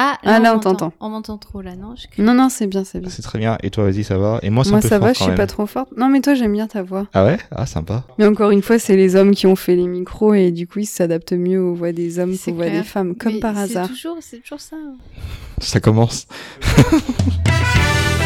Ah, Ah, là, on m'entend. t'entend. On m'entend trop là, non Je. Non, non, c'est bien, c'est bien. C'est très bien. Et toi, vas-y, ça va Et moi, c'est Moi, un peu ça fort va, je suis même. pas trop forte. Non, mais toi, j'aime bien ta voix. Ah ouais Ah, sympa. Mais encore une fois, c'est les hommes qui ont fait les micros et du coup, ils s'adaptent mieux aux voix des hommes C'est qu'aux voix des femmes, comme Mais par c'est hasard. Toujours, c'est toujours ça. hein. Ça commence.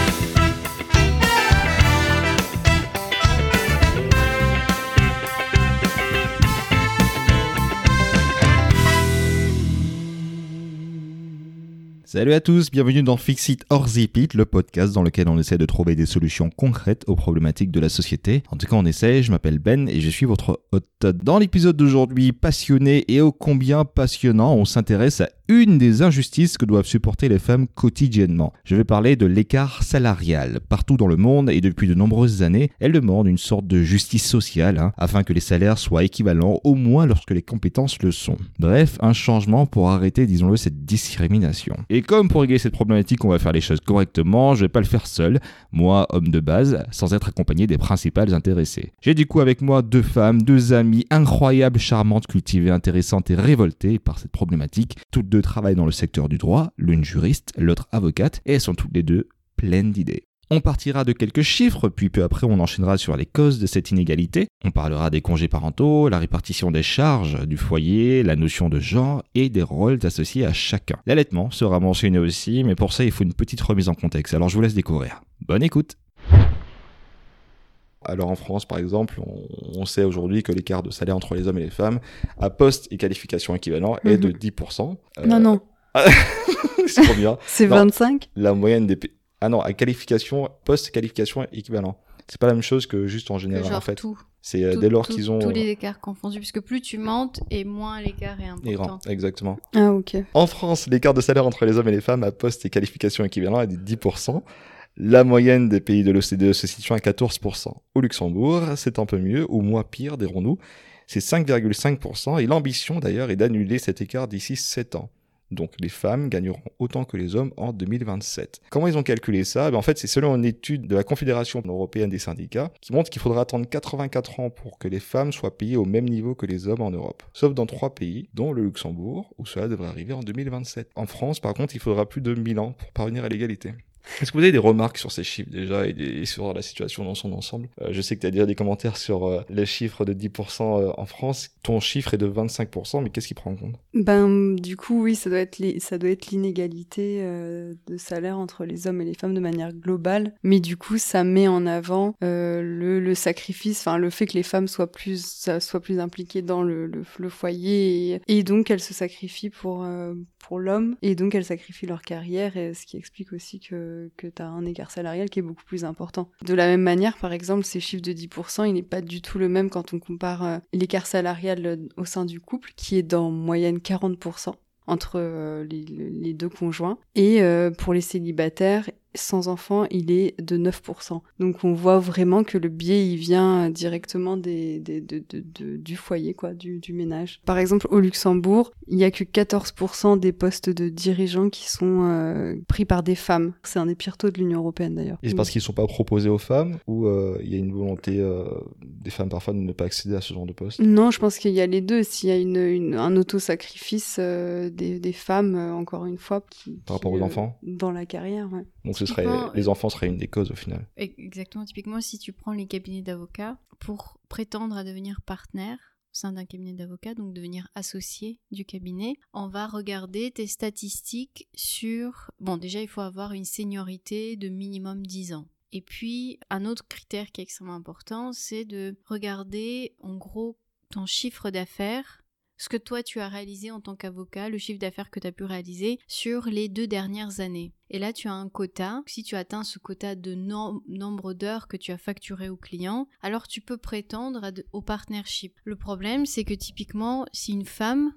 Salut à tous, bienvenue dans Fix It or le podcast dans lequel on essaie de trouver des solutions concrètes aux problématiques de la société. En tout cas, on essaie, je m'appelle Ben et je suis votre hôte. Dans l'épisode d'aujourd'hui, passionné et ô combien passionnant, on s'intéresse à une des injustices que doivent supporter les femmes quotidiennement. Je vais parler de l'écart salarial. Partout dans le monde et depuis de nombreuses années, elle demande une sorte de justice sociale hein, afin que les salaires soient équivalents au moins lorsque les compétences le sont. Bref, un changement pour arrêter, disons-le, cette discrimination. Et comme pour régler cette problématique, on va faire les choses correctement, je vais pas le faire seul, moi, homme de base, sans être accompagné des principales intéressées. J'ai du coup avec moi deux femmes, deux amies incroyables, charmantes, cultivées, intéressantes et révoltées par cette problématique. Deux travaillent dans le secteur du droit, l'une juriste, l'autre avocate, et elles sont toutes les deux pleines d'idées. On partira de quelques chiffres, puis peu après on enchaînera sur les causes de cette inégalité. On parlera des congés parentaux, la répartition des charges du foyer, la notion de genre et des rôles associés à chacun. L'allaitement sera mentionné aussi, mais pour ça il faut une petite remise en contexte, alors je vous laisse découvrir. Bonne écoute alors en France, par exemple, on, on sait aujourd'hui que l'écart de salaire entre les hommes et les femmes à poste et qualification équivalent est de Mhm. 10%. Euh, Non, non, c'est trop bien. c'est non. 25 La moyenne des... Ah non, à qualification, post-qualification équivalent. C'est pas la même chose que juste en général, genre en fait. tout. C'est euh, dès lors qu'ils ont... Tous les écarts confondus. Puisque plus tu montes et moins l'écart est important. rangs, exactement. Ah, ok. En France, l'écart de salaire entre les hommes et les femmes à poste et qualification équivalent est de 10%. La moyenne des pays de l'OCDE se situe à 14%. Au Luxembourg, c'est un peu mieux, ou moins pire, dirons-nous. C'est 5,5%, et l'ambition d'ailleurs est d'annuler cet écart d'ici 7 ans. Donc les femmes gagneront autant que les hommes en 2027. Comment ils ont calculé ça? Ben, En fait, c'est selon une étude de la Confédération européenne des syndicats qui montre qu'il faudra attendre 84 ans pour que les femmes soient payées au même niveau que les hommes en Europe. Sauf dans trois pays, dont le Luxembourg, où cela devrait arriver en 2027. En France, par contre, il faudra plus de 1000 ans pour parvenir à l'égalité. Est-ce que vous avez des remarques sur ces chiffres déjà et, sur la situation dans son ensemble? Euh, Je sais que tu as déjà des commentaires sur euh, les chiffres de 10% euh, en France. Ton chiffre est de 25%, mais qu'est-ce qui prend en compte? Ben, du coup, oui, ça doit être, ça doit être l'inégalité de salaire entre les hommes et les femmes de manière globale. Mais du coup, ça met en avant le, sacrifice, enfin, le fait que les femmes soient plus, soient plus impliquées dans le, foyer et, et donc elles se sacrifient pour, pour l'homme et donc elles sacrifient leur carrière et ce qui explique aussi que, que tu as un écart salarial qui est beaucoup plus important. De la même manière, par exemple, ces chiffres de 10%, il n'est pas du tout le même quand on compare euh, l'écart salarial euh, au sein du couple qui est d'en moyenne 40% entre euh, les, les deux conjoints et euh, pour les célibataires sans enfants, il est de 9%. Donc on voit vraiment que le biais, il vient directement des, des- de- de- de- du foyer, quoi, du, du ménage. Par exemple, au Luxembourg, il y a que 14% des postes de dirigeants qui sont euh, pris par des femmes. C'est un des pires taux de l'Union européenne d'ailleurs. Et c'est parce qu'ils ne sont pas proposés aux femmes ou euh, il y a une volonté euh, des femmes parfois de ne pas accéder à ce genre de poste? Non, je pense qu'il y a les deux. S'il y a une, une- un auto-sacrifice des, des femmes, encore une fois, qui, Par qui, rapport aux enfants? Dans la carrière, ouais. Donc ce serait, Typiquement, les enfants seraient une des causes au final. Exactement. Typiquement, si tu prends les cabinets d'avocats, pour prétendre à devenir partenaire au sein d'un cabinet d'avocats, donc devenir associé du cabinet, on va regarder tes statistiques sur... Bon, déjà, il faut avoir une seniorité de minimum 10 ans. Et puis, un autre critère qui est extrêmement important, c'est de regarder, en gros, ton chiffre d'affaires ce que toi tu as réalisé en tant qu'avocat, le chiffre d'affaires que tu as pu réaliser sur les deux dernières années. Et là, tu as un quota. Si tu atteins ce quota de nom- nombre d'heures que tu as facturé au client, alors tu peux prétendre au partnership. Le problème, c'est que typiquement, si une femme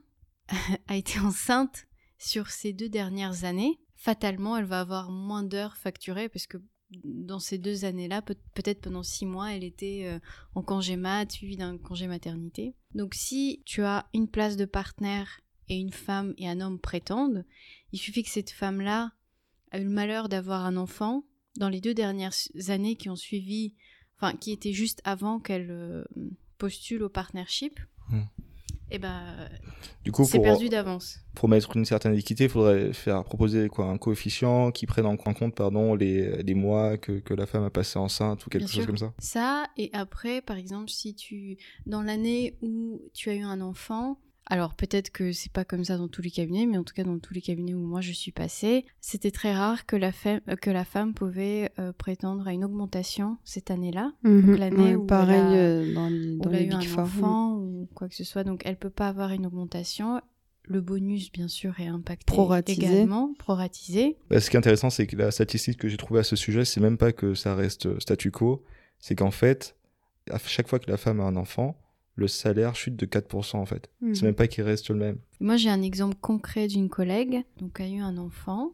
a été enceinte sur ces deux dernières années, fatalement, elle va avoir moins d'heures facturées parce que dans ces deux années-là, peut- peut-être pendant six mois, elle était euh, en congé mat, suivi d'un congé maternité. Donc si tu as une place de partenaire et une femme et un homme prétendent, il suffit que cette femme-là a eu le malheur d'avoir un enfant dans les deux dernières années qui ont suivi, enfin qui étaient juste avant qu'elle euh, postule au partnership. Hmm. Eh ben, Du coup, c'est perdu d'avance. pour mettre une certaine équité, il faudrait faire proposer quoi, un coefficient qui prenne en compte pardon, les, les mois que, que la femme a passé enceinte ou quelque Bien chose sûr. comme ça. Ça, et après, par exemple, si tu. Dans l'année où tu as eu un enfant. Alors peut-être que c'est pas comme ça dans tous les cabinets, mais en tout cas dans tous les cabinets où moi je suis passée, c'était très rare que la, femme que la femme pouvait euh, prétendre à une augmentation cette année-là. Mhm. l'année Ouais, où pareil elle a- euh, dans les, où dans elle a les eu Big un enfant ou quoi que ce soit. Donc elle peut pas avoir une augmentation. Le bonus, bien sûr, est impacté Proratisé. également, proratisé. Bah, ce qui est intéressant, c'est que la statistique que j'ai trouvée à ce sujet, c'est même pas que ça reste statu quo, c'est qu'en fait, à chaque fois que la femme a un enfant, le salaire chute de 4% en fait. Mhm. C'est même pas qu'il reste le même. Moi, j'ai un exemple concret d'une collègue donc, qui a eu un enfant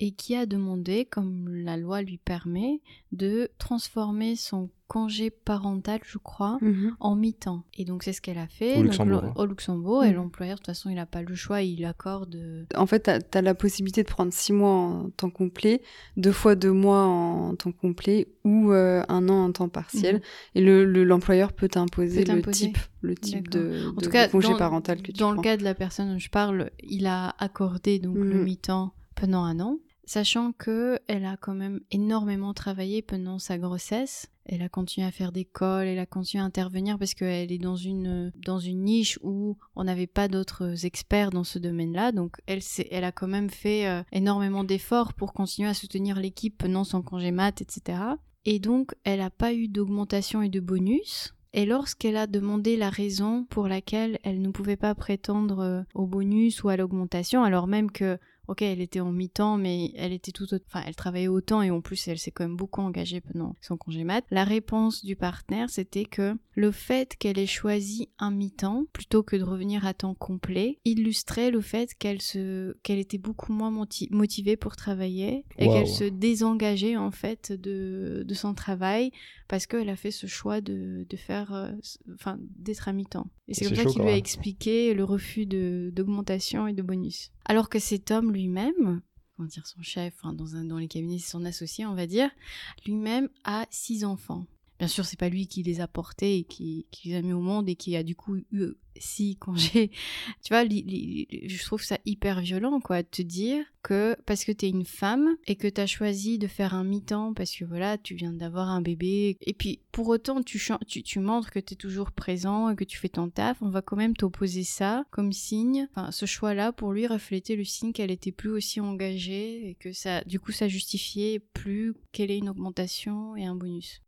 et qui a demandé, comme la loi lui permet, de transformer son congé parental, je crois, Mhm. en mi-temps. Et donc, c'est ce qu'elle a fait Au Donc, Luxembourg, le- hein. au Luxembourg. Et Mhm. l'employeur, de toute façon, il n'a pas le choix, il accorde. euh, En fait, tu as, la possibilité de prendre six mois en temps complet, deux fois deux mois en temps complet ou euh, un an en temps partiel. Mhm. Et le- le- l'employeur peut t'imposer le type, le type de, En de tout cas, congé dans, parental que tu dans prends. le cas de la personne dont je parle, il a accordé donc le mi-temps pendant un an, sachant que elle a quand même énormément travaillé pendant sa grossesse. Elle a continué à faire des calls, elle a continué à intervenir parce qu'elle est dans une dans une niche où on n'avait pas d'autres experts dans ce domaine-là. Donc elle elle a quand même fait euh, énormément d'efforts pour continuer à soutenir l'équipe pendant son congé mat, etc. Et donc elle n'a pas eu d'augmentation et de bonus. Et lorsqu'elle a demandé la raison pour laquelle elle ne pouvait pas prétendre euh, au bonus ou à l'augmentation, alors même que, ok, elle était en mi-temps, mais elle était tout, enfin, elle travaillait autant et en plus elle s'est quand même beaucoup engagée pendant son congé mat. La réponse du partenaire, c'était que le fait qu'elle ait choisi un mi-temps plutôt que de revenir à temps complet illustrait le fait qu'elle se, qu'elle était beaucoup moins moti- motivée pour travailler et qu'elle se désengageait en fait de, de son travail parce qu'elle a fait ce choix de, de faire, euh, enfin, d'être à mi-temps. Et c'est comme ça qu'il lui a expliqué le refus d'augmentation et de bonus. Alors que cet homme lui-même, comment dire son chef, dans, un, dans les cabinets, c'est son associé, on va dire, lui-même a six enfants. Bien sûr, c'est pas lui qui les a portés et qui, les a mis au monde et qui a du coup eu six congés. Tu vois, je trouve ça hyper violent, quoi, de te dire que parce que t'es une femme et que t'as choisi de faire un mi-temps parce que voilà, tu viens d'avoir un bébé et puis pour autant tu, tu montres que t'es toujours présent et que tu fais ton taf, on va quand même t'opposer ça comme signe. Enfin, ce choix-là pour lui reflétait le signe qu'elle était plus aussi engagée et que ça, du coup, ça justifiait plus qu'elle ait une augmentation et un bonus.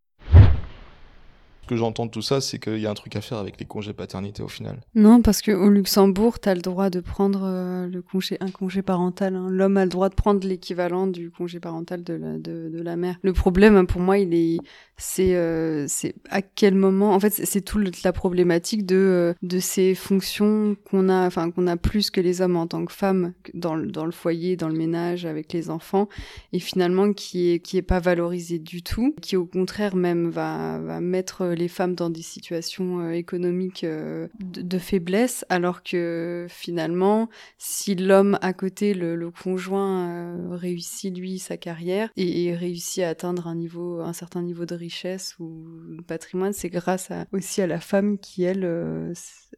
Que j'entends de tout ça, c'est qu'il y a un truc à faire avec les congés paternité au final. Non, parce qu'au Luxembourg, tu as le droit de prendre euh, le congé, un congé parental. hein. L'homme a le droit de prendre l'équivalent du congé parental de la, de, de la mère. Le problème, hein, pour moi, il est, c'est, euh, c'est à quel moment. En fait, c'est- c'est toute la problématique de, euh, de ces fonctions qu'on a, enfin, qu'on a plus que les hommes en tant que femmes dans le, dans le foyer, dans le ménage, avec les enfants, et finalement qui est, qui est pas valorisé du tout, qui au contraire même va, va mettre les femmes dans des situations euh, économiques euh, de, de faiblesse, alors que finalement, si l'homme à côté, le, le conjoint, euh, réussit lui sa carrière et, et réussit à atteindre un niveau, un certain niveau de richesse ou de patrimoine, c'est grâce à, aussi à la femme qui elle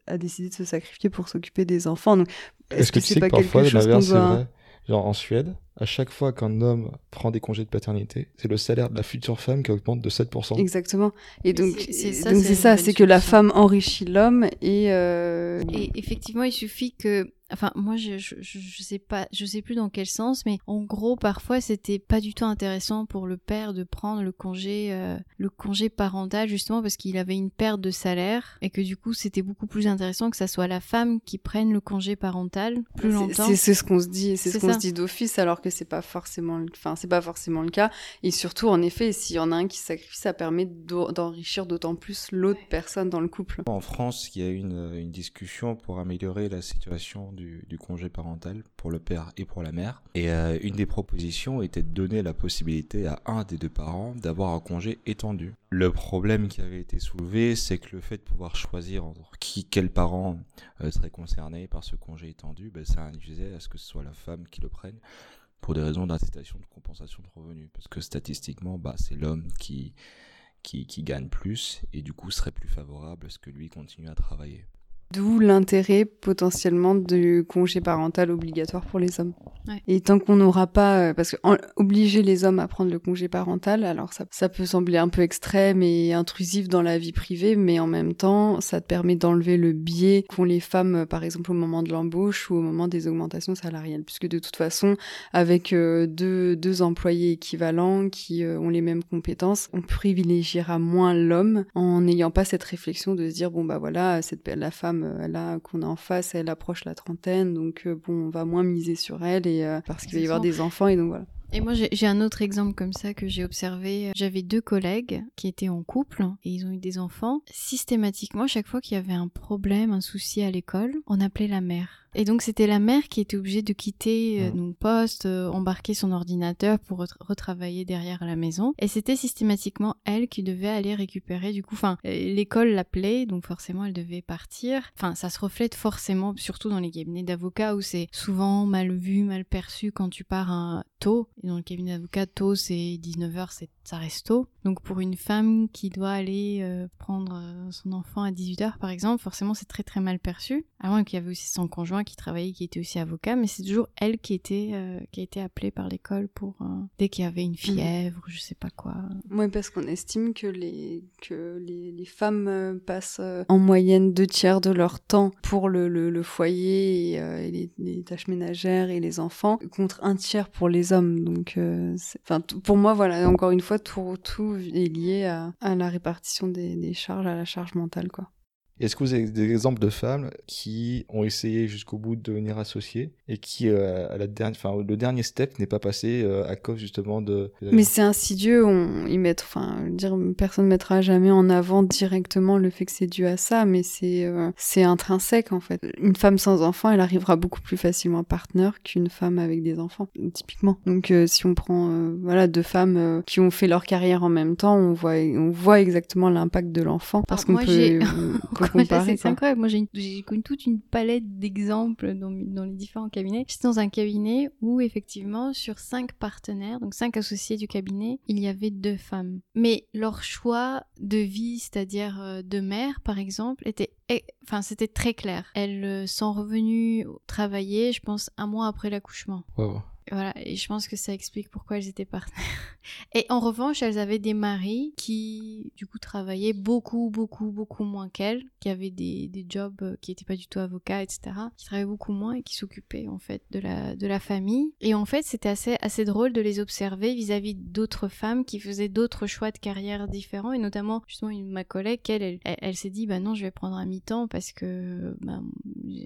a décidé de se sacrifier pour s'occuper des enfants. Donc, Est-ce que, tu sais que parfois, vrai? Genre en Suède, à chaque fois qu'un homme prend des congés de paternité, c'est le salaire de la future femme qui augmente de 7%. Exactement. Et donc, c'est- ça, donc c'est que la femme enrichit l'homme et, euh, Et effectivement, il suffit que, enfin, moi, je, je, je sais pas, je sais plus dans quel sens, mais en gros, parfois, c'était pas du tout intéressant pour le père de prendre le congé, euh, le congé parental, justement parce qu'il avait une perte de salaire et que du coup, c'était beaucoup plus intéressant que ça soit la femme qui prenne le congé parental plus longtemps. C'est ce qu'on se dit, c'est ce qu'on se dit d'office, alors que c'est pas forcément, le- enfin c'est pas forcément le cas. Et surtout, en effet, s'il y en a un qui se sacrifie, ça permet d'enrichir d'autant plus l'autre personne dans le couple. En France, il y a eu une, une discussion pour améliorer la situation du, congé parental pour le père et pour la mère. Et euh, une des propositions était de donner la possibilité à un des deux parents d'avoir un congé étendu. Le problème qui avait été soulevé, c'est que le fait de pouvoir choisir entre qui, quel parent euh, serait concerné par ce congé étendu, ben, ça induisait à ce que ce soit la femme qui le prenne pour des raisons d'incitation de compensation de revenus. Parce que statistiquement, bah, c'est l'homme qui, qui gagne plus et du coup serait plus favorable à ce que lui continue à travailler. D'où l'intérêt potentiellement du congé parental obligatoire pour les hommes. Ouais. Et tant qu'on n'aura pas, euh, parce que en- obliger les hommes à prendre le congé parental, alors ça, ça peut sembler un peu extrême et intrusif dans la vie privée, mais en même temps, ça te permet d'enlever le biais qu'ont les femmes, euh, par exemple au moment de l'embauche ou au moment des augmentations salariales, puisque de toute façon, avec euh, deux, deux employés équivalents qui euh, ont les mêmes compétences, on privilégiera moins l'homme en n'ayant pas cette réflexion de se dire bon bah voilà cette la femme euh, là qu'on a en face elle approche la trentaine donc euh, bon on va moins miser sur elle et euh, parce qu'il va y avoir des enfants et donc voilà. Et moi, j'ai un autre exemple comme ça que j'ai observé. J'avais deux collègues qui étaient en couple et ils ont eu des enfants. Systématiquement, chaque fois qu'il y avait un problème, un souci à l'école, on appelait la mère. Et donc, c'était la mère qui était obligée de quitter euh, donc poste, euh, embarquer son ordinateur pour re- retravailler derrière à la maison. Et c'était systématiquement elle qui devait aller récupérer. Du coup, enfin, euh, l'école l'appelait, donc forcément, elle devait partir. Enfin, ça se reflète forcément, surtout dans les cabinets d'avocats où c'est souvent mal vu, mal perçu quand tu pars un tôt. Et dans le cabinet d'avocat, tôt, c'est 19h, c'est ça reste tôt. Donc pour une femme qui doit aller euh, prendre son enfant à 18h par exemple, forcément c'est très très mal perçu. À moins qu'il y avait aussi son conjoint qui travaillait, qui était aussi avocat, mais c'est toujours elle qui était euh, qui a été appelée par l'école pour euh, dès qu'il y avait une fièvre, je sais pas quoi. Oui, parce qu'on estime que les, que les, les femmes euh, passent en moyenne deux tiers de leur temps pour le, le, le foyer et, euh, et les, les tâches ménagères et les enfants, contre un tiers pour les hommes. Donc, enfin, pour moi, voilà, encore une fois, tout, tout est lié à, à la répartition des, des charges, à la charge mentale, quoi. Est-ce que vous avez des exemples de femmes qui ont essayé jusqu'au bout de devenir associées et qui, euh, à la dernière, enfin, le dernier step n'est pas passé euh, à cause justement de. Mais c'est insidieux, on y met, enfin, dire, personne ne mettra jamais en avant directement le fait que c'est dû à ça, mais c'est euh, c'est intrinsèque en fait. Une femme sans enfant, elle arrivera beaucoup plus facilement partenaire qu'une femme avec des enfants, typiquement. Donc euh, si on prend euh, voilà deux femmes euh, qui ont fait leur carrière en même temps, on voit on voit exactement l'impact de l'enfant parce Alors, qu'on moi, peut, comparer. c'est incroyable. Moi, j'ai connu toute une palette d'exemples dans, dans les différents cabinets. J'étais dans un cabinet où, effectivement, sur cinq partenaires, donc cinq associés du cabinet, il y avait deux femmes. Mais leur choix de vie, c'est-à-dire euh, de mère, par exemple, était, eh, enfin, c'était très clair. Elles euh, sont revenues travailler, je pense, un mois après l'accouchement. Wow. Voilà, et je pense que ça explique pourquoi elles étaient partenaires. Et en revanche, elles avaient des maris qui, du coup, travaillaient beaucoup, beaucoup, beaucoup moins qu'elles, qui avaient des, des jobs euh, qui n'étaient pas du tout avocats, etc., qui travaillaient beaucoup moins et qui s'occupaient, en fait, de la, de la famille. Et en fait, c'était assez, assez drôle de les observer vis-à-vis d'autres femmes qui faisaient d'autres choix de carrière différents, et notamment, justement, une, ma collègue, elle, elle, s'est dit, bah non, je vais prendre un mi-temps parce que bah,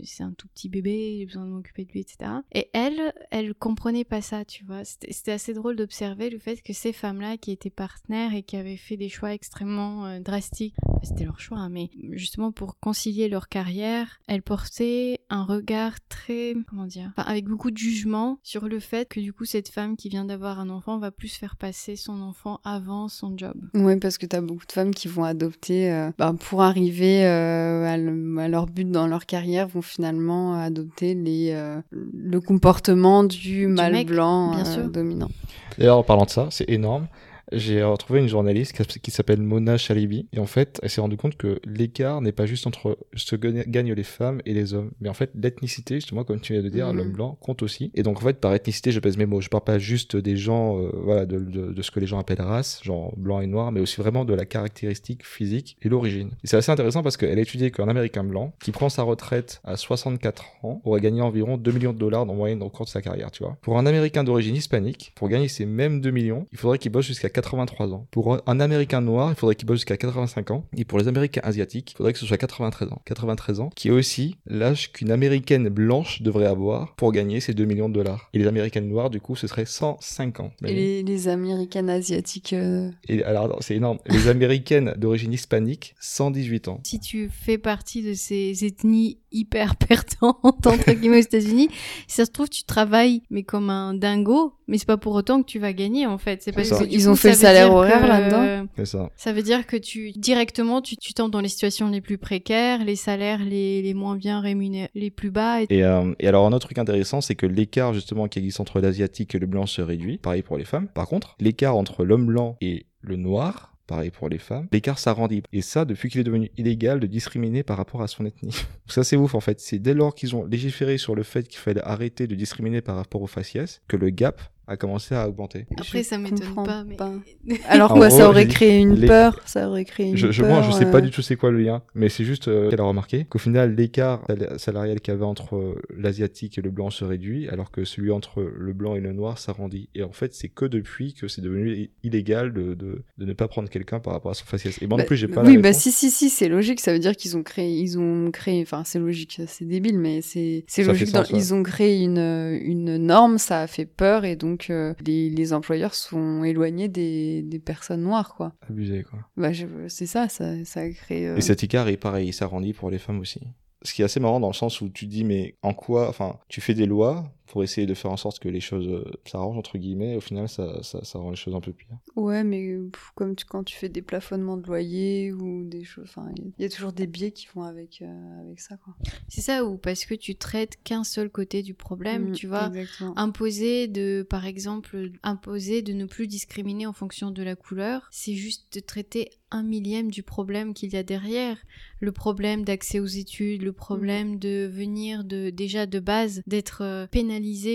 c'est un tout petit bébé, j'ai besoin de m'occuper de lui, etc. Et elle, elle comprenait pas ça, tu vois. C'était assez drôle d'observer le fait que ces femmes-là qui étaient partenaires et qui avaient fait des choix extrêmement euh, drastiques, c'était leur choix, hein, mais justement pour concilier leur carrière, elles portaient un regard très, comment dire, avec beaucoup de jugement sur le fait que du coup cette femme qui vient d'avoir un enfant va plus faire passer son enfant avant son job. Ouais, parce que t'as beaucoup de femmes qui vont adopter, euh, bah, pour arriver euh, à, à leur but dans leur carrière, vont finalement adopter les, le comportement du, mâle mec, blanc bien euh, sûr. dominant. D'ailleurs, en parlant de ça, c'est énorme. J'ai retrouvé une journaliste qui- s'appelle Mona Chalibi. Et en fait, elle s'est rendue compte que l'écart n'est pas juste entre ce que gagnent les femmes et les hommes. Mais en fait, l'ethnicité, justement, comme tu viens de dire, Mhm. l'homme blanc compte aussi. Et donc, en fait, par ethnicité, je pèse mes mots. Je parle pas juste des gens, euh, voilà, de, de- de ce que les gens appellent race, genre blanc et noir, mais aussi vraiment de la caractéristique physique et l'origine. Et c'est assez intéressant parce qu'elle a étudié qu'un américain blanc qui prend sa retraite à 64 ans aurait gagné environ 2 millions de dollars en moyenne au cours de sa carrière, tu vois. Pour un américain d'origine hispanique, pour gagner ces mêmes 2 millions, il faudrait qu'il bosse jusqu'à 83 ans. Pour un américain noir, il faudrait qu'il bosse jusqu'à 85 ans. Et pour les américains asiatiques, il faudrait que ce soit 93 ans. 93 ans, qui est aussi l'âge qu'une américaine blanche devrait avoir pour gagner ces 2 millions de dollars. Et les américaines noires, du coup, ce serait 105 ans. Et les, les américaines asiatiques, euh, Et alors, c'est énorme. Les américaines d'origine hispanique, 118 ans. Si tu fais partie de ces ethnies hyper pertinentes entre guillemets aux États-Unis, si ça se trouve tu travailles mais comme un dingo, mais c'est pas pour autant que tu vas gagner en fait. C'est parce ça. que du Ils coup, ont fait le salaire horaire là-dedans C'est ça. Ça veut dire que tu directement tu, tu tombes dans les situations les plus précaires, les salaires les, les moins bien rémunérés, les plus bas. Et... Et, euh, et alors un autre truc intéressant, c'est que l'écart justement qui existe entre l'asiatique et le blanc se réduit. Pareil pour les femmes. Par contre, l'écart entre l'homme blanc et le noir, pareil pour les femmes, l'écart s'arrondit. Et ça, depuis qu'il est devenu illégal de discriminer par rapport à son ethnie. ça, c'est ouf en fait. C'est dès lors qu'ils ont légiféré sur le fait qu'il fallait arrêter de discriminer par rapport au faciès que le gap a commencé à augmenter. Après, ça m'étonne pas, mais... Alors quoi, ça aurait créé une peur, ça aurait créé une je, je, peur. Moi, je sais pas du tout c'est quoi le lien, mais c'est juste euh, qu'elle a remarqué qu'au final, l'écart salarial qu'il y avait entre euh, l'asiatique et le blanc se réduit, alors que celui entre le blanc et le noir s'arrondit. Et en fait, c'est que depuis que c'est devenu illégal de, de, de, ne pas prendre quelqu'un par rapport à son faciès. Et moi bah, non plus, j'ai pas Oui, la bah si, si, si, c'est logique. Ça veut dire qu'ils ont créé, ils ont créé, enfin, c'est logique, c'est débile, mais c'est logique. dans- ouais. Ils ont créé une, une norme, ça a fait peur, et donc euh, les, les employeurs sont éloignés des, des personnes noires, quoi. Abusé, quoi. Bah, je- c'est ça, ça, ça a créé. euh, Et cet écart est pareil, il s'arrondit pour les femmes aussi. Ce qui est assez marrant dans le sens où tu dis, mais en quoi, enfin, tu fais des lois pour essayer de faire en sorte que les choses euh, s'arrangent, entre guillemets, et au final, ça, ça, ça rend les choses un peu pires. Ouais, mais pff, comme tu, quand tu fais des plafonnements de loyer ou des choses, enfin, il y a- toujours des biais qui vont avec, euh, avec ça. C'est ça, ou parce que tu traites qu'un seul côté du problème, Mm, tu vois. Exactement. Imposer de, par exemple, imposer de ne plus discriminer en fonction de la couleur, c'est juste de traiter un millième du problème qu'il y a derrière. Le problème d'accès aux études, le problème de venir de, déjà de base, d'être euh,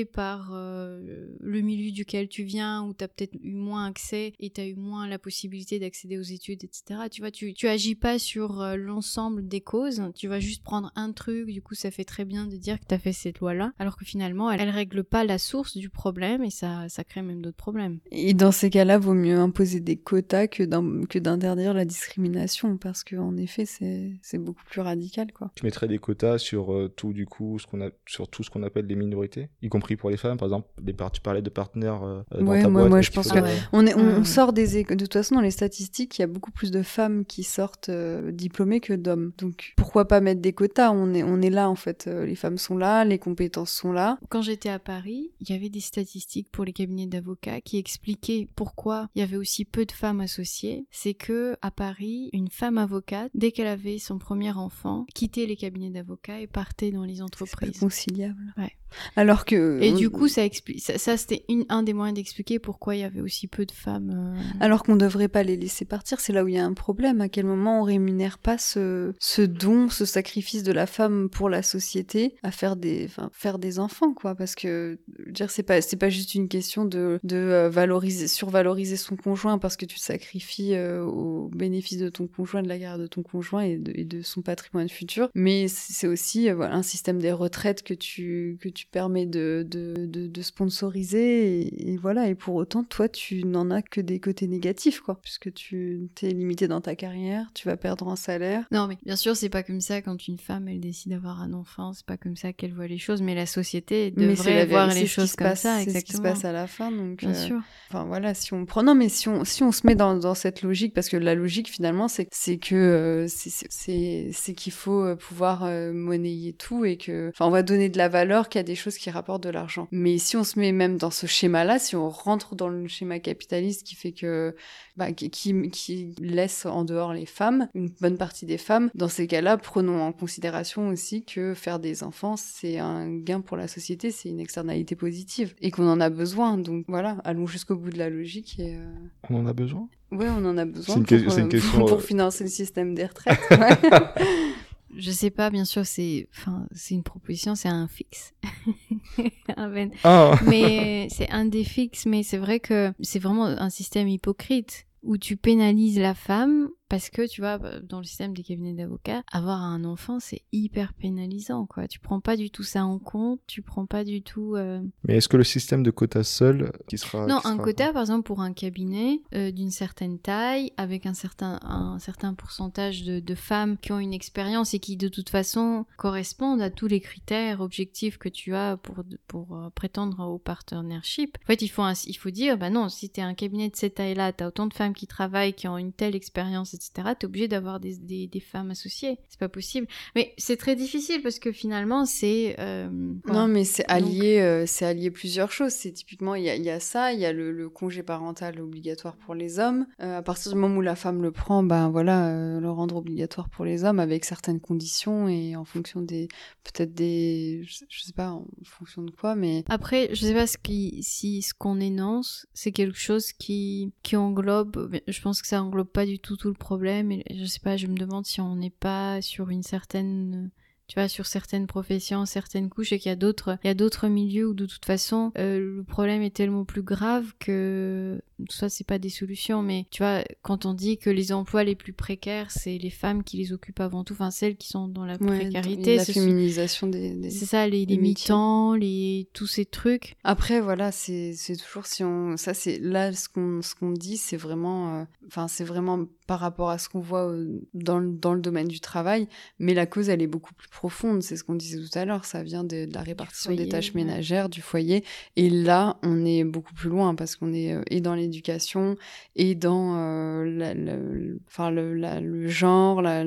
par euh, le milieu duquel tu viens, où tu as peut-être eu moins accès et tu as eu moins la possibilité d'accéder aux études, etc. Tu vois, tu, tu agis pas sur euh, l'ensemble des causes, tu vas juste prendre un truc, du coup ça fait très bien de dire que tu as fait cette loi-là, alors que finalement elle, elle règle pas la source du problème et ça, ça crée même d'autres problèmes. Et dans ces cas-là, vaut mieux imposer des quotas que d'interdire la discrimination, parce que en effet, c'est c'est beaucoup plus radical, quoi. Tu mettrais des quotas sur euh, tout, du coup, ce qu'on a, sur tout ce qu'on appelle les minorités, y compris pour les femmes, par exemple, les par- tu parlais de partenaires euh, dans Ouais, ta moi- boîte. moi, je pense que- Ah ouais. On, est, on, on sort des de toute façon dans les statistiques, il y a beaucoup plus de femmes qui sortent euh, diplômées que d'hommes. Donc pourquoi pas mettre des quotas? On est on est là en fait, Euh, les femmes sont là, les compétences sont là. Quand j'étais à Paris, il y avait des statistiques pour les cabinets d'avocats qui expliquaient pourquoi il y avait aussi peu de femmes associées. C'est que à Paris, une femme avocate, dès qu'elle avait son premier enfant, quittait les cabinets d'avocats et partait dans les entreprises. conciliable. Ouais. Alors que Et du coup, ça explique. Ça, ça, c'était un des moyens d'expliquer pourquoi il y avait aussi peu de femmes. euh, Alors qu'on devrait pas les laisser partir, c'est là où il y a un problème. À quel moment on rémunère pas ce, ce don, ce sacrifice de la femme pour la société à faire des, enfin, faire des enfants, quoi? Parce que, dire, c'est pas, c'est pas juste une question de, de euh, valoriser, survaloriser son conjoint parce que tu te sacrifies euh, au bénéfice de ton conjoint, de la garde de ton conjoint et de, et de son patrimoine futur. Mais c'est aussi, euh, voilà, un système des retraites que tu, que tu permets de, de, de, de sponsoriser et, et voilà. Et pour autant, toi, tu n'en as que des côtés négatifs, quoi, puisque tu t'es limité dans ta carrière, tu vas perdre en salaire. Non, mais bien sûr, c'est pas comme ça quand une femme elle décide d'avoir un enfant. C'est pas comme ça qu'elle voit les choses. Mais la société devrait voir les choses se comme passe, ça, c'est ce qui exactement. se passe à la fin, donc. Bien euh, sûr. Enfin voilà, si on prend non mais si on si on se met dans, dans cette logique parce que la logique finalement c'est que euh, c'est qu'il faut euh, pouvoir euh, monnayer tout et que enfin on va donner de la valeur qu'à des choses qui rapportent de l'argent. Mais si on se met même dans ce schéma-là, si on rentre dans le schéma capitaliste qui fait que bah, qui, laisse en dehors les femmes, une bonne partie des femmes, dans ces cas-là, prenons en considération aussi que faire des enfants c'est un gain pour la société, c'est une externalité positive et qu'on en a besoin. Donc voilà, allons jusqu'au bout de la logique et euh, On en a besoin? Ouais, on en a besoin C'est une que- une euh, question, pour euh, financer le système des retraites. ouais. Je sais pas, bien sûr, c'est, enfin, c'est une proposition, c'est un fixe. Un Ah mais c'est un des fixes, mais c'est vrai que c'est vraiment un système hypocrite où tu pénalises la femme parce que tu vois dans le système des cabinets d'avocats avoir un enfant c'est hyper pénalisant quoi tu prends pas du tout ça en compte tu prends pas du tout euh, Mais est-ce que le système de quotas seul qui sera. non qui un sera- quota par exemple pour un cabinet euh, d'une certaine taille avec un certain un certain pourcentage de, de femmes qui ont une expérience et qui de toute façon correspondent à tous les critères objectifs que tu as pour pour euh, prétendre au partnership en fait il faut un- il faut dire bah non si t'es un cabinet de cette taille là t'as autant de femmes qui travaillent qui ont une telle expérience etc., tu es obligé d'avoir des, des, des, femmes associées. C'est pas possible. Mais c'est très difficile parce que finalement, c'est. Euh, non, mais c'est allié, euh, c'est allié plusieurs choses. C'est typiquement, il y a, y a, ça, il y a le, le, congé parental obligatoire pour les hommes. Euh, à partir du moment où la femme le prend, ben voilà, le rendre obligatoire pour les hommes avec certaines conditions et en fonction des. Peut-être des. Je, je, sais pas, en fonction de quoi, mais. Après, je sais pas ce qui, si ce qu'on énonce, c'est quelque chose qui, qui englobe. Je pense que ça englobe pas du tout tout le problème. Et je sais pas, je me demande si on n'est pas sur une certaine tu vois, sur certaines professions, certaines couches, et qu'il y a d'autres, il y a d'autres milieux où de toute façon, euh, le problème est tellement plus grave que tout ça, c'est pas des solutions, mais tu vois, quand on dit que les emplois les plus précaires, c'est les femmes qui les occupent avant tout, enfin celles qui sont dans la ouais, précarité, la féminisation des, des c'est ça, les, les mi-temps, les tous ces trucs. Après, voilà, c'est c'est toujours si on, ça c'est là ce qu'on ce qu'on dit, c'est vraiment, enfin euh, c'est vraiment par rapport à ce qu'on voit dans le, dans le domaine du travail, mais la cause elle est beaucoup plus profonde, c'est ce qu'on disait tout à l'heure, ça vient de, de la répartition foyer, des tâches ouais. ménagères, du foyer, et là on est beaucoup plus loin parce qu'on est euh, et dans l'éducation et dans euh, la, la, enfin le, la, le genre, la,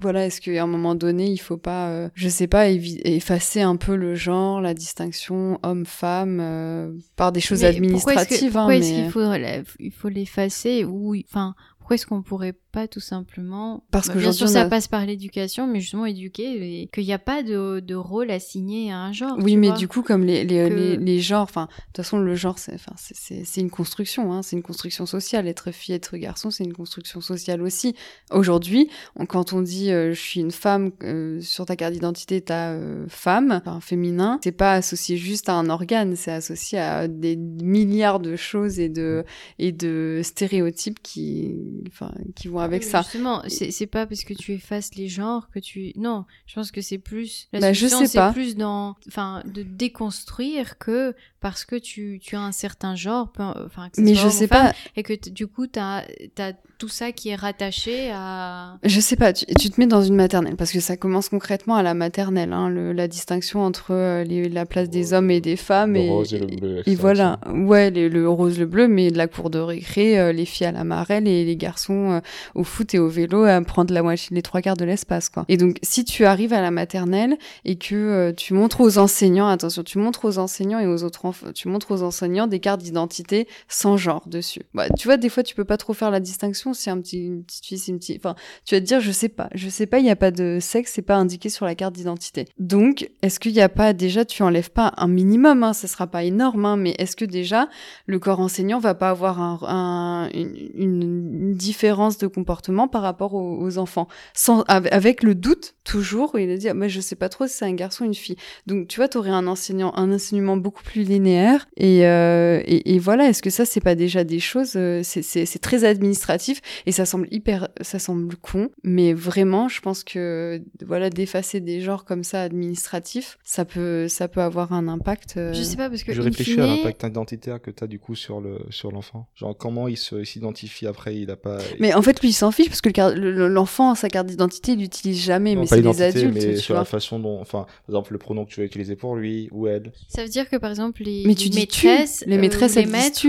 voilà, est-ce qu'à un moment donné il faut pas, euh, je sais pas, effacer un peu le genre, la distinction homme-femme euh, par des choses mais administratives, pourquoi est-ce hein, qu'il faut, il faut l'effacer ou enfin pourquoi est-ce qu'on pourrait pas tout simplement parce bah, que bien sûr ça a... passe par l'éducation mais justement éduquer et qu'il n'y a pas de, de, rôle assigné à un genre oui mais vois. du coup comme les, les, que... les, les, genres enfin de toute façon le genre c'est enfin c'est une construction hein, c'est une construction sociale. Être fille être garçon c'est une construction sociale aussi. Aujourd'hui quand on dit euh, je suis une femme euh, sur ta carte d'identité t'as euh, femme enfin féminin c'est pas associé juste à un organe c'est associé à des milliards de choses et de et de stéréotypes qui enfin qui vont avec oui, ça. Justement, c'est pas parce que tu effaces les genres que tu non, je pense que c'est plus la bah, solution c'est plus dans enfin de déconstruire que parce que tu, tu as un certain genre enfin Mais je sais femme, pas. et que du coup tu as, as tout ça qui est rattaché à Je sais pas, tu, tu, te mets dans une maternelle parce que ça commence concrètement à la maternelle hein, le, la distinction entre euh, les, la place des hommes et des femmes le et, rose et, le bleu, et voilà, ouais, les, le rose le bleu mais de la cour de récré euh, les filles à la marelle et les garçons euh, au foot et au vélo à prendre la moitié les trois quarts de l'espace quoi. Et donc si tu arrives à la maternelle et que euh, tu montres aux enseignants, attention, tu montres aux enseignants et aux autres enfants, tu montres aux enseignants des cartes d'identité sans genre dessus. Bah, tu vois des fois tu peux pas trop faire la distinction si un petit une petite fille, une petite enfin tu vas te dire je sais pas, je sais pas, il y a pas de sexe, c'est pas indiqué sur la carte d'identité. Donc est-ce qu'il y a pas déjà tu enlèves pas un minimum hein, ça sera pas énorme hein, mais est-ce que déjà le corps enseignant va pas avoir un, un, une, différence de comportement par rapport aux, enfants, sans avec le doute toujours. Il a dit, mais je sais pas trop si c'est un garçon ou une fille. Donc tu vois, tu aurais un enseignant, un enseignement beaucoup plus linéaire. Et, euh, et, et voilà, est-ce que ça c'est pas déjà des choses euh, C'est très administratif et ça semble hyper, ça semble con, mais vraiment, je pense que voilà, d'effacer des genres comme ça administratifs, ça peut, ça peut avoir un impact. Euh... Je sais pas parce que je réfléchis fine... à l'impact identitaire que tu as du coup sur le sur l'enfant. Genre comment il s'identifie après, il a pas. Mais en fait, lui, il s'en fiche parce que l'enfant, sa carte d'identité, il l'utilise jamais. Non, mais c'est les adultes. Mais sur vois. la façon dont, enfin, par exemple, le pronom que tu vas utiliser pour lui ou elle. Ça veut dire que par exemple, les, mais tu les maîtresses, les maîtresses, euh, les maîtres,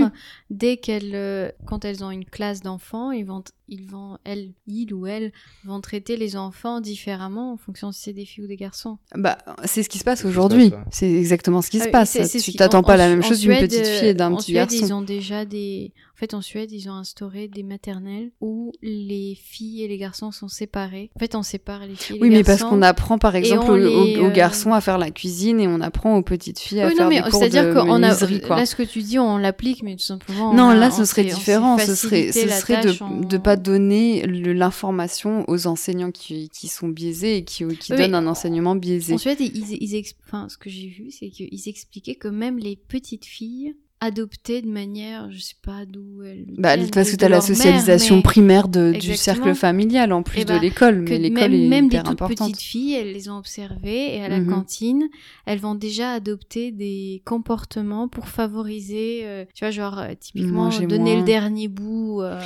dès qu'elles, euh, quand elles ont une classe d'enfants, ils vont, ils vont, elles, ils ou elles, vont traiter les enfants différemment en fonction si c'est des filles ou des garçons. Bah, c'est ce qui se passe aujourd'hui. C'est exactement ce qui se passe. Ah, tu t'attends pas la même chose d'une petite fille et d'un petit Suède, garçon. Ils ont déjà des, en fait, en Suède, ils ont instauré des maternelles où les filles et les garçons sont séparés. En fait, on sépare les filles et oui, les mais garçons. parce qu'on apprend, par exemple, aux, les, aux, euh... garçons à faire la cuisine et on apprend aux petites filles à oui, faire non, mais des cours c'est-à-dire de qu'on a, quoi. là, ce que tu dis, on l'applique, mais tout simplement. Non, là, ce serait différent. Ce serait, ce serait de, en... pas donner l'information aux enseignants qui, qui sont biaisés et qui, qui oui, donnent un enseignement biaisé. En Suède, ils, ils, enfin, ce que j'ai vu, c'est qu'ils expliquaient que même les petites filles adoptées de manière, je sais pas d'où elles. Bah, parce que tu as la socialisation mère, primaire de, du cercle familial en plus et de bah, l'école, mais l'école est même hyper des toutes importante. petites filles, elles les ont observées et à la Mhm. mm -hmm. cantine, elles vont déjà adopter des comportements pour favoriser, euh, tu vois, genre euh, typiquement Manger donner moins. le dernier bout. Euh,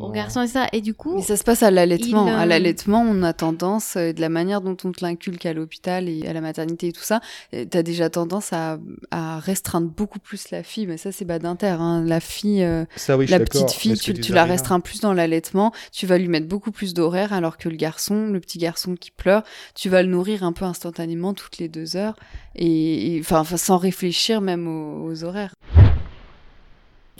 au garçon et ça. Et du coup. Mais ça se passe à l'allaitement. il, euh, À l'allaitement, on a tendance, euh, de la manière dont on te l'inculque à l'hôpital et à la maternité et tout ça, euh, t'as déjà tendance à, à restreindre beaucoup plus la fille. Mais ça, c'est badinter. Hein. La fille, euh, Ça, oui, je la suis d'accord, petite fille, tu, la restreins plus dans l'allaitement. Tu vas lui mettre beaucoup plus d'horaires, alors que le garçon, le petit garçon qui pleure, tu vas le nourrir un peu instantanément toutes les deux heures. Et, et- enfin, enfin, sans réfléchir même aux, aux horaires.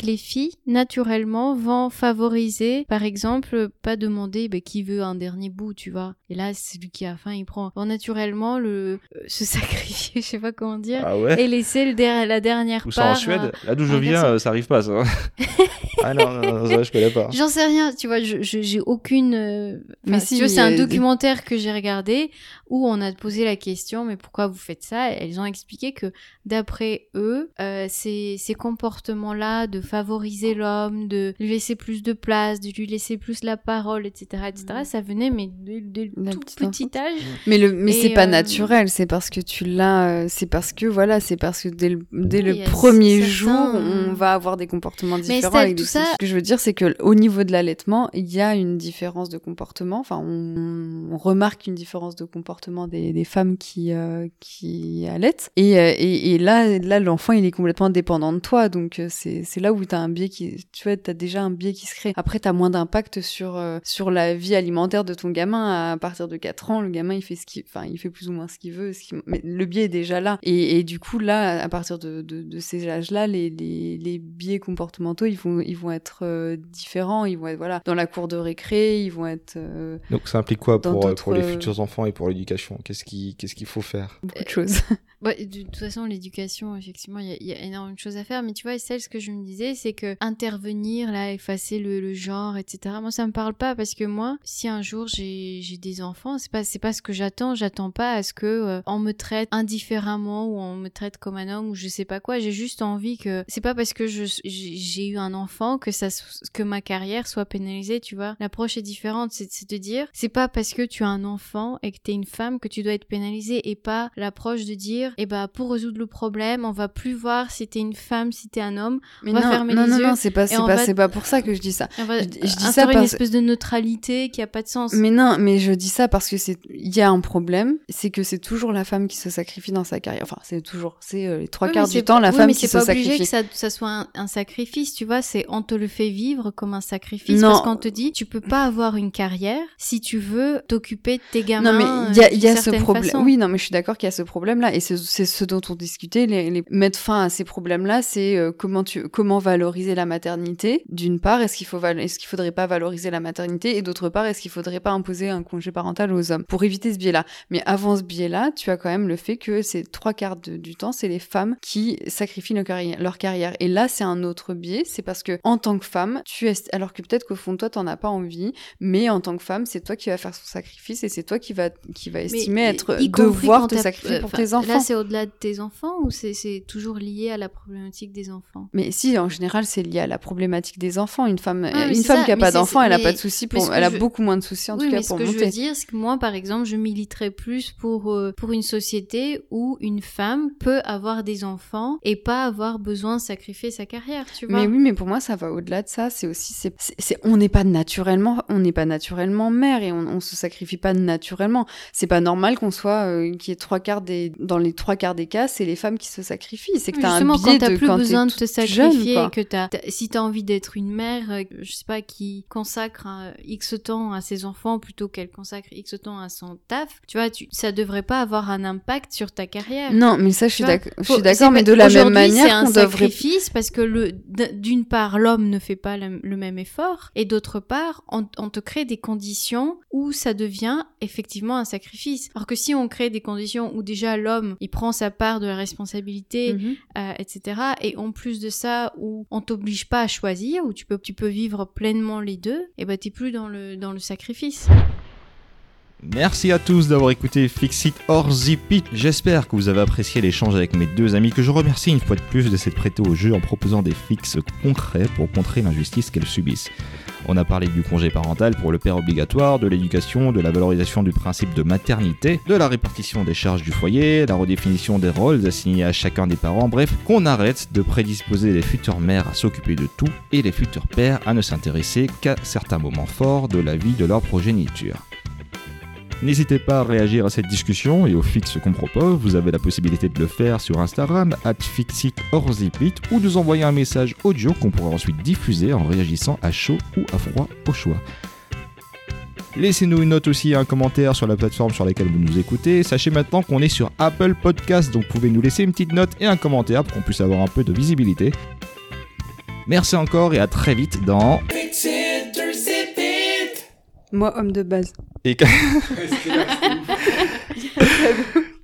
Les filles, naturellement, vont favoriser, par exemple, pas demander bah, qui veut un dernier bout, tu vois. Et là, celui qui a faim, il prend. Vont naturellement le, euh, se sacrifier, je sais pas comment dire, Ah ouais et laisser le der- la dernière Ou ça en Suède à- Là d'où je viens, euh, ça arrive pas, ça. ah non, non, non, ça, je connais pas. J'en sais rien, tu vois, j'ai aucune. euh, Mais si, mais c'est un documentaire que j'ai regardé où on a posé la question, mais pourquoi vous faites ça? Elles ont expliqué que d'après eux, euh, ces, ces comportements-là de favoriser l'homme, de lui laisser plus de place, de lui laisser plus la parole, etc., etc., ça venait mais dès, dès le tout petit enfance. âge. Mais le, mais c'est pas euh, naturel, c'est parce que tu l'as, euh, c'est parce que voilà, c'est parce que dès le, dès Oui, le premier jour, on va avoir des comportements différents. ça, avec tout ça- Ce que je veux dire, c'est que au niveau de l'allaitement, il y a une différence de comportement. Enfin, on, on remarque une différence de comportement des, des femmes qui euh, qui allaitent. Et, euh, et, et là, là, l'enfant, il est complètement dépendant de toi. Donc euh, c'est c'est là où t'as un biais qui, tu vois, t'as déjà un biais qui se crée. Après, t'as moins d'impact sur euh, sur la vie alimentaire de ton gamin à partir de 4 ans. Le gamin, il fait ce qu'il, enfin, il fait plus ou moins ce qu'il veut. Ce Mais le biais est déjà là. Et, et du coup, là, à partir de, de, de ces âges-là, les, les, les biais comportementaux, ils vont, ils vont être euh, différents. Ils vont être, voilà, dans la cour de récré, ils vont être euh, Donc ça implique quoi pour, pour les futurs enfants et pour Qu'est-ce qui- qu'est-ce qu'il faut faire? Ouais, de toute façon, l'éducation, effectivement, il y, a- énormément de choses à faire. Mais tu vois, celle, ce que je me disais, c'est que intervenir, là, effacer le, le genre, etc. Moi, ça me parle pas parce que moi, si un jour j'ai des enfants, c'est pas pas ce que j'attends. J'attends pas à ce que euh, on me traite indifféremment ou on me traite comme un homme ou je sais pas quoi. J'ai juste envie que c'est pas parce que j'ai eu un enfant que ça que ma carrière soit pénalisée. Tu vois, l'approche est différente. C'est de dire, c'est pas parce que tu as un enfant et que t'es une femme que tu dois être pénalisée et pas l'approche de dire, eh ben pour résoudre le problème, on va plus voir si t'es une femme, si t'es un homme. Mais On va non, fermer non, les non, yeux non, c'est pas, c'est pas, va- c'est pas pour ça que je dis ça. On va Je- je dis ça instaurer une parce- espèce de neutralité qui a pas de sens. Mais non, mais je dis ça parce que c'est, il y a un problème, c'est que c'est toujours la femme qui se sacrifie dans sa carrière. Enfin, c'est toujours, c'est euh, les trois Oui, quarts mais du c'est temps la oui, femme mais qui c'est se pas obligé sacrifie. que ça, ça soit un, un sacrifice, tu vois, c'est on te le fait vivre comme un sacrifice Non. parce qu'on te dit tu peux pas avoir une carrière si tu veux t'occuper de tes gamins. Non, mais il y euh, a, il y a d'une ce certaine problème. Oui, non, mais je suis d'accord qu'il y a ce problème-là. Et c'est c'est ce dont on discutait. Les, les- mettre fin à ces problèmes-là, c'est euh, comment tu, comment valoriser la maternité. D'une part, est-ce qu'il faut, est-ce qu'il faudrait pas valoriser la maternité? Et d'autre part, est-ce qu'il faudrait pas imposer un congé parental aux hommes pour éviter ce biais-là? Mais avant ce biais-là, tu as quand même le fait que c'est trois quarts de- du temps, c'est les femmes qui sacrifient leur carrière. Leur carrière. Et là, c'est un autre biais. C'est parce que, en tant que femme, tu es, alors que peut-être qu'au fond de toi, t'en as pas envie, mais en tant que femme, c'est toi qui vas faire son sacrifice et c'est toi qui va, qui va Mais estimer être, devoir te sacrifier euh, pour tes enfants. Là, c'est au-delà de tes enfants ou c'est toujours lié à la problématique des enfants? Mais si, en général, c'est lié à la problématique des enfants. Une femme, mais une femme ça, qui a mais pas c'est- d'enfant, elle a mais- pas de souci mais pour, ce elle a je beaucoup moins de soucis en oui, tout cas mais ce pour que je monter. veux dire, c'est que moi, par exemple, je militerais plus pour, euh, pour une société où une femme peut avoir des enfants et pas avoir besoin de sacrifier sa carrière, tu vois? Mais oui, mais pour moi, ça va au-delà de ça. C'est aussi, c'est- on n'est pas naturellement, on n'est pas naturellement mère et on, on se sacrifie pas naturellement. C'est pas normal qu'on soit, euh, qu'il y ait trois quarts des, dans les trois quarts des cas, c'est les femmes qui se sacrifient. C'est que t'as un biais quand t'as de plus quand besoin de te sacrifier, jeune, que t'as, t'as- si t'as envie d'être une mère, euh, je sais pas, qui consacre un X temps à ses enfants plutôt qu'elle consacre X temps à son taf, tu vois, tu, ça devrait pas avoir un impact sur ta carrière. Non, mais ça, je suis Tu d'accord, je suis d'accord, mais de la même manière c'est un qu'on devrait sacrifice parce que le d'une part l'homme ne fait pas le, le même effort et d'autre part on, on te crée des conditions où ça devient effectivement un sacrifice. Alors que si on crée des conditions où déjà l'homme il prend sa part de la responsabilité, Mhm. euh, etc. Et en plus de ça où on t'oblige pas à choisir où tu peux tu peux vivre pleinement les deux, et ben t'es plus dans le dans le sacrifice. Merci à tous d'avoir écouté Fixit or Zip It. J'espère que vous avez apprécié l'échange avec mes deux amis, que je remercie une fois de plus de s'être prêté au jeu en proposant des fixes concrets pour contrer l'injustice qu'elles subissent. On a parlé du congé parental pour le père obligatoire, de l'éducation, de la valorisation du principe de maternité, de la répartition des charges du foyer, la redéfinition des rôles assignés à chacun des parents, bref, qu'on arrête de prédisposer les futures mères à s'occuper de tout et les futurs pères à ne s'intéresser qu'à certains moments forts de la vie de leur progéniture. N'hésitez pas à réagir à cette discussion et aux fixes qu'on propose. Vous avez la possibilité de le faire sur Instagram, fixitorzipit, ou de nous envoyer un message audio qu'on pourra ensuite diffuser en réagissant à chaud ou à froid au choix. Laissez-nous une note aussi et un commentaire sur la plateforme sur laquelle vous nous écoutez. Sachez maintenant qu'on est sur Apple Podcast, donc vous pouvez nous laisser une petite note et un commentaire pour qu'on puisse avoir un peu de visibilité. Merci encore et à très vite dans... Moi, homme de base. Et...